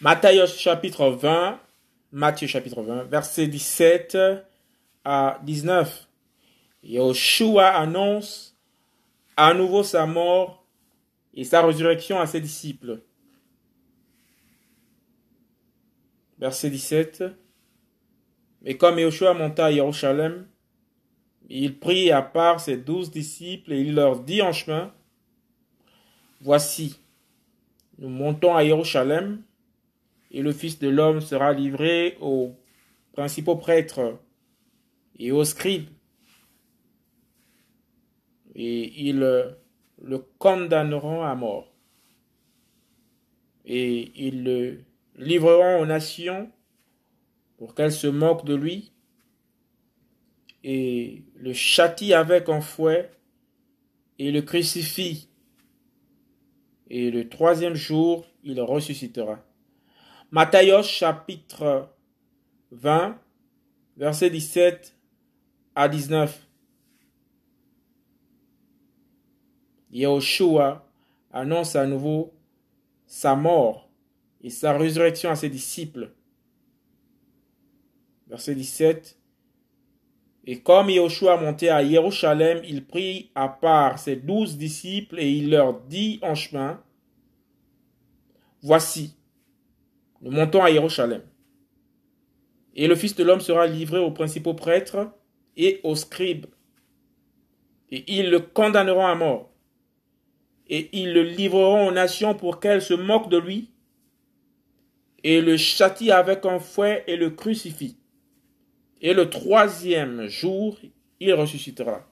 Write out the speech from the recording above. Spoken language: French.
Matthieu chapitre 20, Matthieu chapitre 20, verset 17 à 19. Yahushua annonce à nouveau sa mort et sa résurrection à ses disciples. Verset 17. Mais comme Yahushua monta à Jérusalem, il prit à part ses douze disciples et il leur dit en chemin, Voici, nous montons à Jérusalem et le Fils de l'homme sera livré aux principaux prêtres et aux scribes. Et ils le condamneront à mort. Et ils le livreront aux nations pour qu'elles se moquent de lui et le châtient avec un fouet et le crucifient. Et le troisième jour, il ressuscitera. Matthieu chapitre 20, verset 17 à 19. Yahushua annonce à nouveau sa mort et sa résurrection à ses disciples. Verset 17. Et comme Yahushua montait à Jérusalem, il prit à part ses douze disciples et il leur dit en chemin, Voici, nous montons à Jérusalem. Et le Fils de l'homme sera livré aux principaux prêtres et aux scribes. Et ils le condamneront à mort. Et ils le livreront aux nations pour qu'elles se moquent de lui. Et le châtient avec un fouet et le crucifient. Et le troisième jour, il ressuscitera.